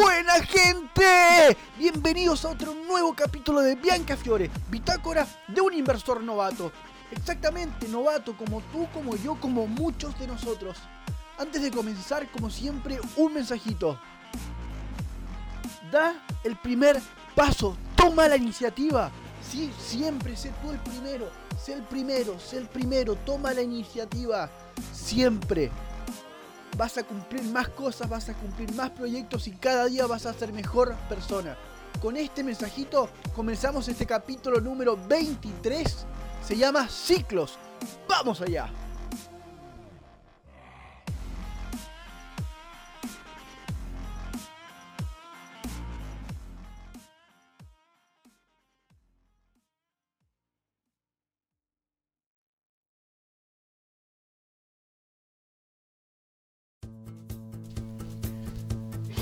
Buena gente, bienvenidos a otro nuevo capítulo de Bianca Fiore, bitácora de un inversor novato. Exactamente, novato como tú, como yo, como muchos de nosotros. Antes de comenzar, como siempre, un mensajito. Da el primer paso, toma la iniciativa. Sí, siempre sé tú el primero, sé el primero, sé el primero, toma la iniciativa. Siempre vas a cumplir más cosas, vas a cumplir más proyectos y cada día vas a ser mejor persona. Con este mensajito comenzamos este capítulo número 23. Se llama Ciclos. ¡Vamos allá!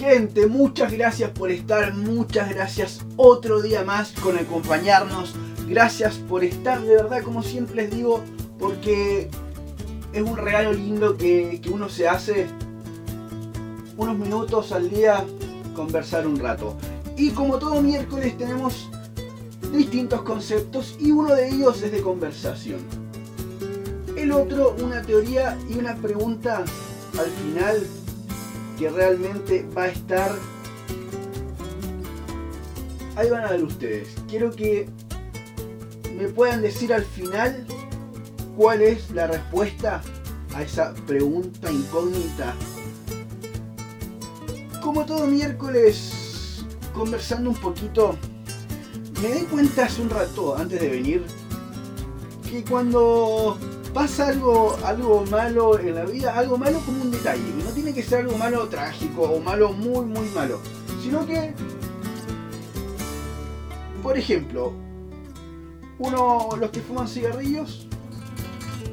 Gente, muchas gracias por estar, muchas gracias otro día más con acompañarnos. Gracias por estar, de verdad, como siempre les digo, porque es un regalo lindo que, que uno se hace unos minutos al día conversar un rato. Y como todo miércoles tenemos distintos conceptos y uno de ellos es de conversación. El otro, una teoría y una pregunta al final que realmente va a estar... Ahí van a ver ustedes. Quiero que me puedan decir al final cuál es la respuesta a esa pregunta incógnita. Como todo miércoles, conversando un poquito, me di cuenta hace un rato, antes de venir, que cuando pasa algo, algo malo en la vida, algo malo como un detalle. Y no tiene que ser algo malo trágico o malo muy, muy malo. Sino que, por ejemplo, uno, los que fuman cigarrillos,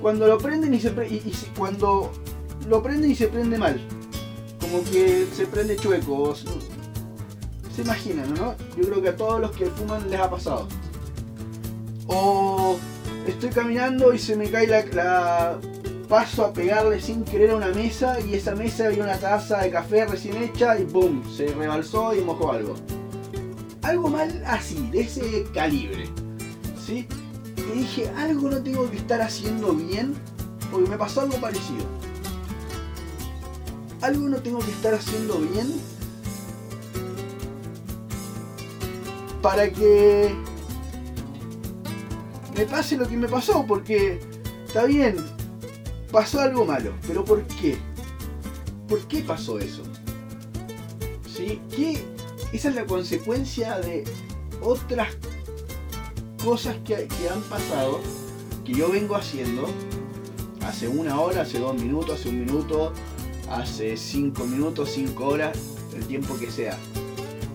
cuando lo prenden y se, y, cuando lo prenden y se prende mal. Como que se prende chueco. Se imaginan, ¿no? Yo creo que a todos los que fuman les ha pasado. O estoy caminando y se me cae la, paso a pegarle sin querer a una mesa y esa mesa había una taza de café recién hecha y ¡boom! Se rebalsó y mojó algo. Algo mal así, de ese calibre. ¿Sí? Y dije, algo no tengo que estar haciendo bien porque me pasó algo parecido. Algo no tengo que estar haciendo bien para que me pase lo que me pasó, porque está bien, pasó algo malo, pero ¿por qué? ¿Por qué pasó eso? ¿Sí? ¿Qué? Esa es la consecuencia de otras cosas que, que han pasado, que yo vengo haciendo hace una hora, hace dos minutos, hace un minuto, hace cinco minutos, cinco horas, el tiempo que sea.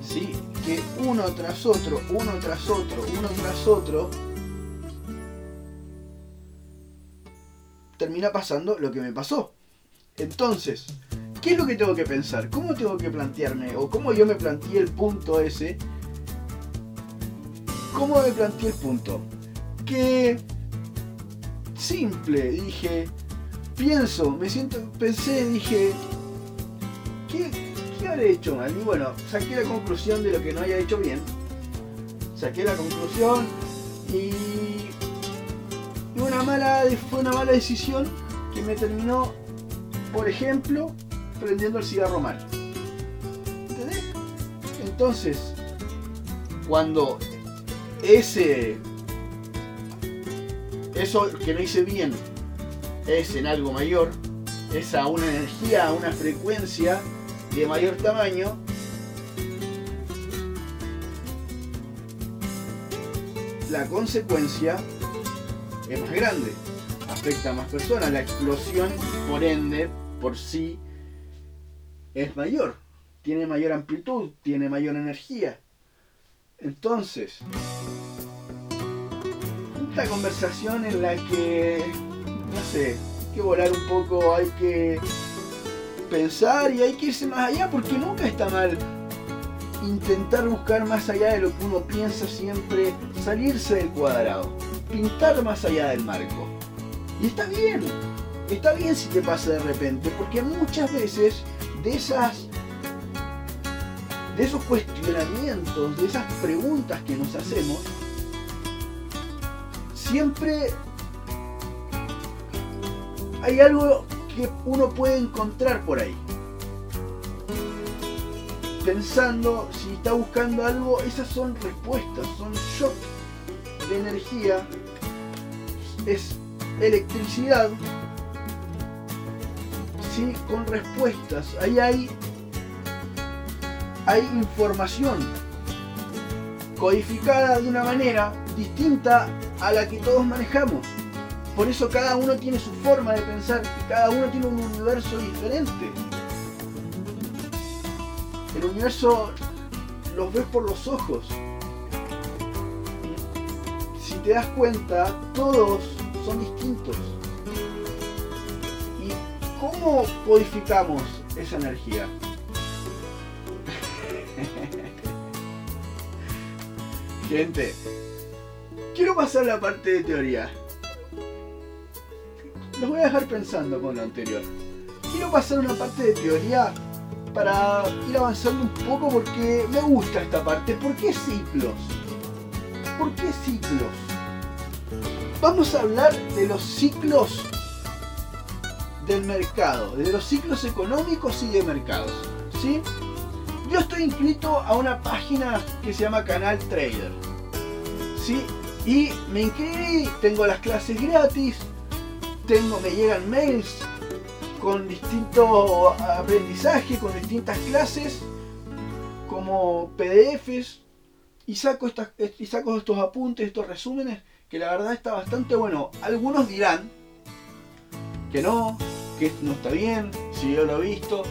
¿Sí? Que uno tras otro, uno tras otro, uno tras otro, termina pasando lo que me pasó. Entonces, ¿qué es lo que tengo que pensar? ¿Cómo tengo que plantearme? ¿O cómo yo me planteé el punto ese? ¿Cómo me planteé el punto? Que simple, dije, pienso, me siento, pensé, dije, ¿qué, qué habré hecho mal? Y bueno, saqué la conclusión de lo que no haya hecho bien. Saqué la conclusión y una mala, fue una mala decisión que me terminó, por ejemplo, prendiendo el cigarro mal. Entonces, cuando ese eso que no hice bien es en algo mayor, es a una energía, a una frecuencia de mayor tamaño, la consecuencia es más grande, afecta a más personas. La explosión, por ende, por sí, es mayor, tiene mayor amplitud, tiene mayor energía. Entonces, esta conversación en la que, no sé, hay que volar un poco, hay que pensar y hay que irse más allá porque nunca está mal intentar buscar más allá de lo que uno piensa siempre, salirse del cuadrado pintar más allá del marco. Y está bien, está bien si te pasa de repente, porque muchas veces de esas de esos cuestionamientos, de esas preguntas que nos hacemos, siempre hay algo que uno puede encontrar por ahí. Pensando, si está buscando algo, esas son respuestas, son shock de energía, es electricidad, ¿sí? con respuestas. Ahí hay, hay información codificada de una manera distinta a la que todos manejamos. Por eso cada uno tiene su forma de pensar y cada uno tiene un universo diferente. El universo los ves por los ojos. Si te das cuenta, todos son distintos. ¿Y cómo codificamos esa energía? Gente, quiero pasar la parte de teoría los voy a dejar pensando con lo anterior. Quiero pasar una parte de teoría para ir avanzando un poco porque me gusta esta parte. ¿Por qué ciclos? ¿Por qué ciclos? Vamos a hablar de los ciclos del mercado, de los ciclos económicos y de mercados. ¿sí? Yo estoy inscrito a una página que se llama Canal Trader. ¿sí? Y me inscribí, tengo las clases gratis, tengo, me llegan mails con distinto aprendizaje, con distintas clases, como PDFs, y saco, estas, y saco estos apuntes, estos resúmenes, que la verdad está bastante bueno. Algunos dirán que no, que no está bien, si yo lo he visto,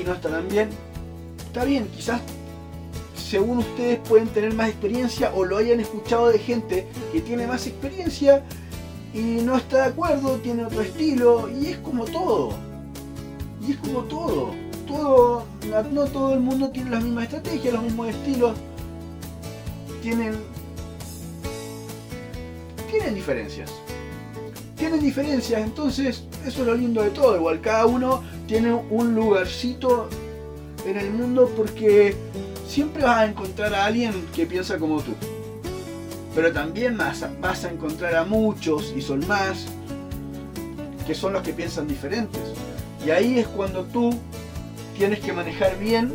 y no está tan bien. Está bien, quizás según ustedes pueden tener más experiencia o lo hayan escuchado de gente que tiene más experiencia y no está de acuerdo, tiene otro estilo y es como todo. Y es como todo. Todo, no todo el mundo tiene las mismas estrategias, los mismos estilos. Tienen tienen diferencias. Tienen diferencias, entonces eso es lo lindo de todo. Igual cada uno tiene un lugarcito en el mundo porque siempre vas a encontrar a alguien que piensa como tú pero también vas a, encontrar a muchos, y son más, que son los que piensan diferentes. Y ahí es cuando tú tienes que manejar bien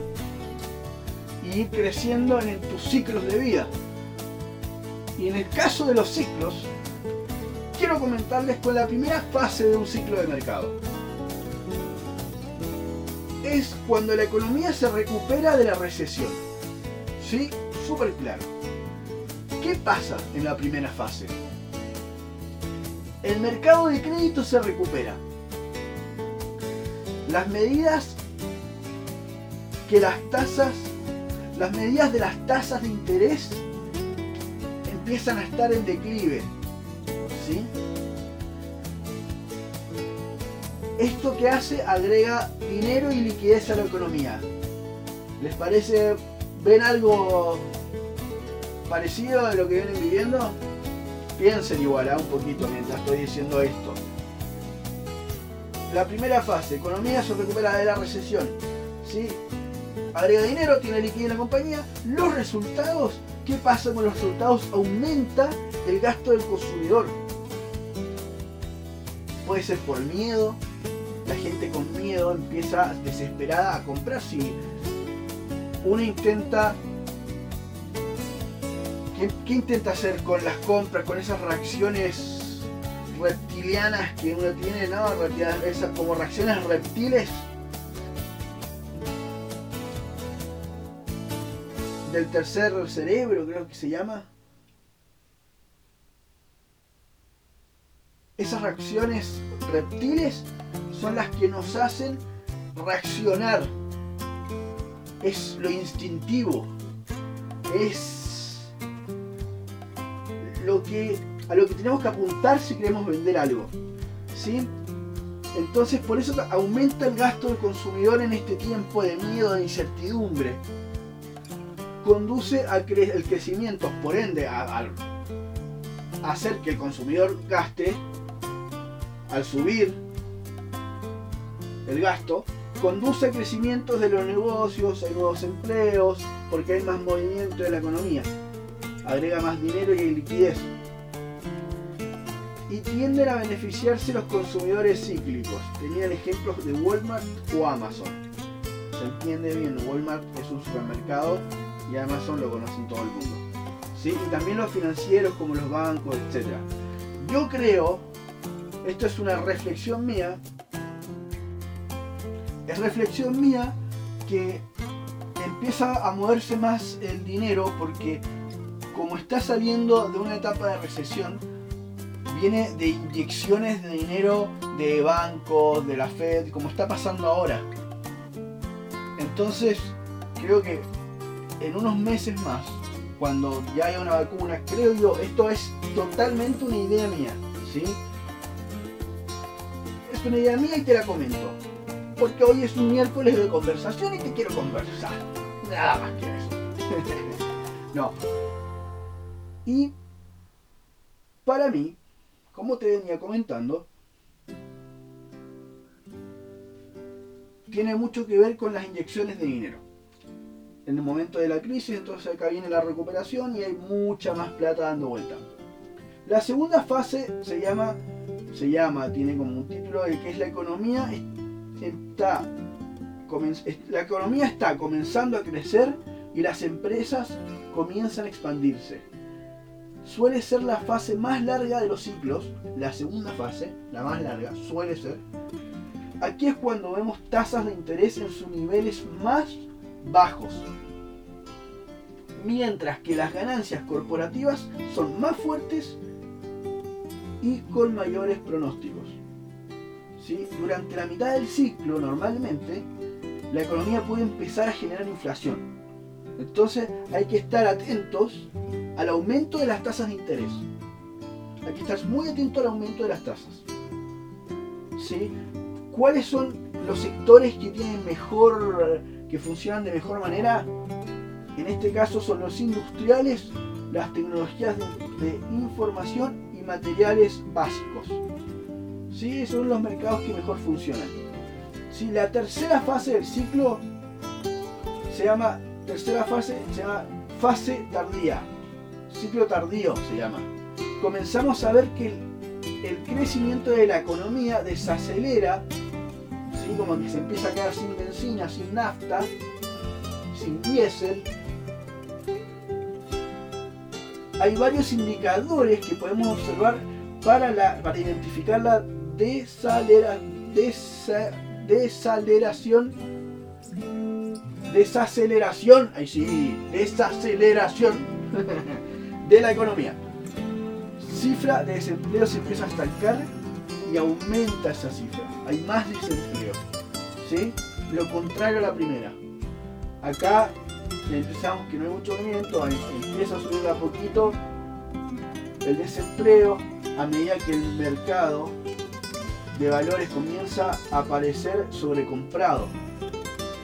y ir creciendo en tus ciclos de vida. Y en el caso de los ciclos, quiero comentarles con la primera fase de un ciclo de mercado. Es cuando la economía se recupera de la recesión. ¿Sí? Súper claro. ¿Qué pasa en la primera fase? El mercado de crédito se recupera. Las medidas que las tasas, las medidas de las tasas de interés empiezan a estar en declive. ¿Sí? Esto que hace agrega dinero y liquidez a la economía. ¿Les parece? ¿Ven algo parecido a lo que vienen viviendo, piensen igual, ¿ah? un poquito mientras estoy diciendo esto. La primera fase, economía se recupera de la recesión. ¿sí? Agrega dinero, tiene liquidez la compañía. Los resultados, ¿qué pasa con los resultados? Aumenta el gasto del consumidor. Puede ser por miedo. La gente con miedo empieza desesperada a comprar. Si uno intenta ¿Qué, intenta hacer con las compras, con esas reacciones reptilianas que uno tiene, ¿no? Esas como reacciones reptiles del tercer cerebro, creo que se llama. Esas reacciones reptiles son las que nos hacen reaccionar. Es lo instintivo. Es lo que, a lo que tenemos que apuntar si queremos vender algo. ¿sí? Entonces por eso aumenta el gasto del consumidor en este tiempo de miedo, de incertidumbre. Conduce al crecimiento, por ende, a, hacer que el consumidor gaste, al subir el gasto, conduce a crecimientos de los negocios, hay nuevos empleos, porque hay más movimiento de la economía. Agrega más dinero y liquidez. Y tienden a beneficiarse los consumidores cíclicos. Tenían ejemplos de Walmart o Amazon. Se entiende bien, Walmart es un supermercado y Amazon lo conocen todo el mundo. ¿Sí? Y también los financieros como los bancos, etc. Yo creo, esto es una reflexión mía, es reflexión mía que empieza a moverse más el dinero porque como está saliendo de una etapa de recesión, viene de inyecciones de dinero de bancos, de la Fed, como está pasando ahora. Entonces, creo que en unos meses más, cuando ya haya una vacuna, creo yo, esto es totalmente una idea mía, ¿sí? Es una idea mía y te la comento porque hoy es un miércoles de conversación y te quiero conversar. Nada más que eso. no. Y para mí, como te venía comentando, tiene mucho que ver con las inyecciones de dinero. En el momento de la crisis, entonces acá viene la recuperación y hay mucha más plata dando vuelta. La segunda fase se llama, se llama, tiene como un título, el que es la economía está, la economía está comenzando a crecer y las empresas comienzan a expandirse. Suele ser la fase más larga de los ciclos, la segunda fase, la más larga, suele ser. Aquí es cuando vemos tasas de interés en sus niveles más bajos, mientras que las ganancias corporativas son más fuertes y con mayores pronósticos. Durante la mitad del ciclo, normalmente, la economía puede empezar a generar inflación. Entonces hay que estar atentos al aumento de las tasas de interés. Hay que estar muy atento al aumento de las tasas. ¿Sí? ¿Cuáles son los sectores que tienen mejor, que funcionan de mejor manera? En este caso son los industriales, las tecnologías de información y materiales básicos. ¿sí? son los mercados que mejor funcionan. Si la tercera fase del ciclo se llama, tercera fase, se llama fase tardía, ciclo tardío se llama. Comenzamos a ver que el, crecimiento de la economía desacelera, ¿sí? como que se empieza a quedar sin benzina, sin nafta, sin diésel. Hay varios indicadores que podemos observar para, la, para identificar la desalera, desaceleración, desaceleración, ahí sí, desaceleración de la economía. Cifra de desempleo se empieza a estancar y aumenta esa cifra. Hay más desempleo. ¿sí? Lo contrario a la primera. Acá empezamos que no hay mucho movimiento, empieza a subir a poquito el desempleo a medida que el mercado de valores comienza a aparecer sobrecomprado.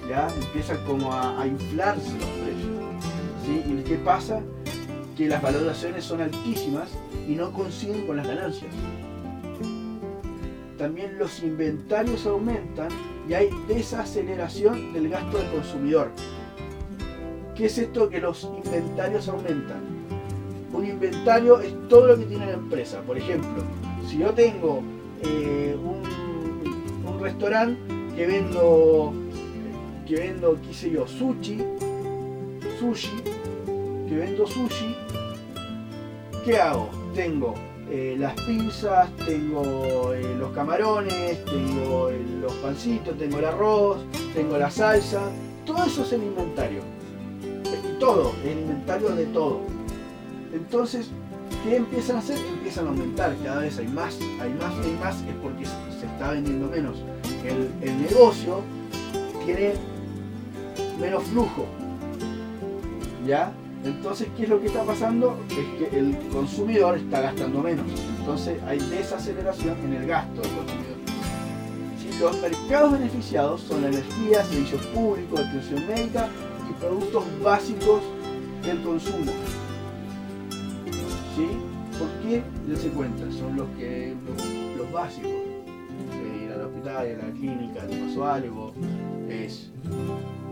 ¿ya? Empieza como a, inflarse los precios. ¿Y qué pasa? Que las valoraciones son altísimas y no coinciden con las ganancias. También los inventarios aumentan y hay desaceleración del gasto del consumidor. ¿Qué es esto que los inventarios aumentan? Un inventario es todo lo que tiene la empresa. Por ejemplo, si yo tengo eh, un, un restaurante que vendo, que vendo, qué sé yo, sushi, sushi, que vendo sushi, ¿qué hago? Tengo eh, las pizzas, tengo eh, los camarones, tengo los pancitos, tengo el arroz, tengo la salsa, todo eso es el inventario. Todo, el inventario de todo. Entonces, ¿qué empiezan a hacer? Empiezan a aumentar, cada vez hay más, hay más, hay más, es porque se está vendiendo menos. El, negocio tiene menos flujo. ¿Ya? Entonces, ¿qué es lo que está pasando? Es que el consumidor está gastando menos. Entonces hay desaceleración en el gasto del consumidor. Los mercados beneficiados son la energía, servicios públicos, atención médica y productos básicos del consumo. ¿Sí? ¿Por qué? se cuenta, son los que los, básicos. Ir al sanitaria, la clínica, te pasó algo, es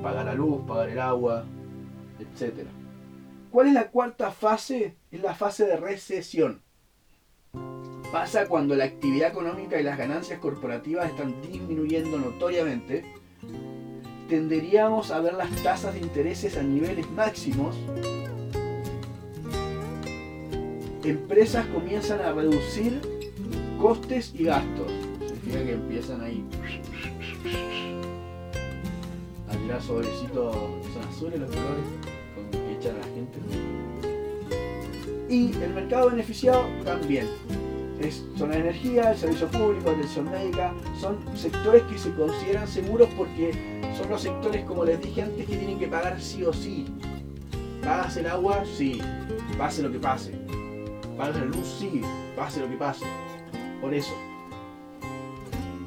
pagar la luz, pagar el agua, etc. ¿Cuál es la cuarta fase? Es la fase de recesión. Pasa cuando la actividad económica y las ganancias corporativas están disminuyendo notoriamente. Tenderíamos a ver las tasas de intereses a niveles máximos. Empresas comienzan a reducir costes y gastos. Significa que empiezan ahí a tirar sobrecitos, son azules los colores, Y el mercado beneficiado también. Es, son la energía, el servicio público, atención médica, son sectores que se consideran seguros porque son los sectores, como les dije antes, que tienen que pagar sí o sí. ¿Pagas el agua? Sí, pase lo que pase. ¿Pagas la luz? Sí, pase lo que pase. Por eso.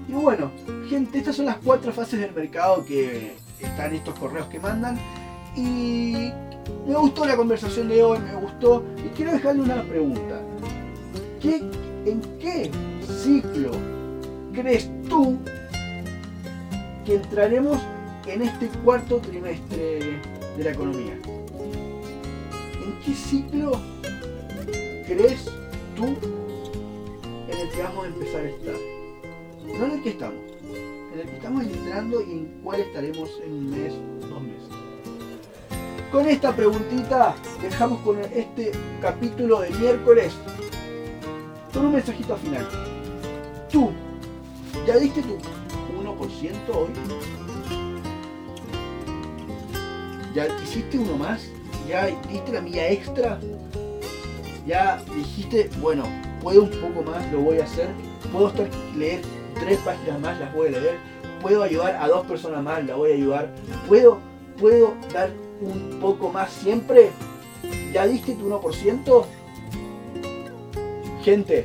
Y bueno, gente, estas son las cuatro fases del mercado que están estos correos que mandan. Y me gustó la conversación de hoy, me gustó. Y quiero dejarle una pregunta. ¿Qué, ¿En qué ciclo crees tú que entraremos en este cuarto trimestre de la economía? ¿En qué ciclo crees tú en el que vamos a empezar a estar? No en el que estamos, en el que estamos entrando y en cuál estaremos en un mes, dos. Con esta preguntita dejamos con este capítulo de miércoles con un mensajito final. Tú, ¿ya diste tu 1% hoy? ¿Ya hiciste uno más? ¿Ya diste la mía extra? ¿Ya dijiste, bueno, puedo un poco más, lo voy a hacer? ¿Puedo estar, leer tres páginas más, las voy a leer? ¿Puedo ayudar a dos personas más, las voy a ayudar? ¿Puedo, puedo dar un poco más siempre? ¿Ya diste tu 1%? Gente,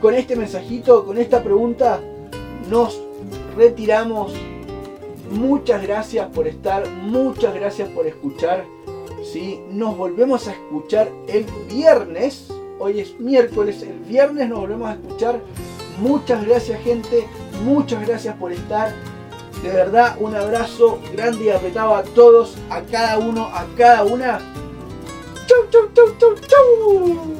con este mensajito, con esta pregunta, nos retiramos. Muchas gracias por estar, muchas gracias por escuchar. ¿sí? Nos volvemos a escuchar el viernes. Hoy es miércoles, el viernes nos volvemos a escuchar. Muchas gracias gente, muchas gracias por estar. De verdad, un abrazo grande y apretado a todos, a cada uno, a cada una. Chau, chau, chau, chau, chau.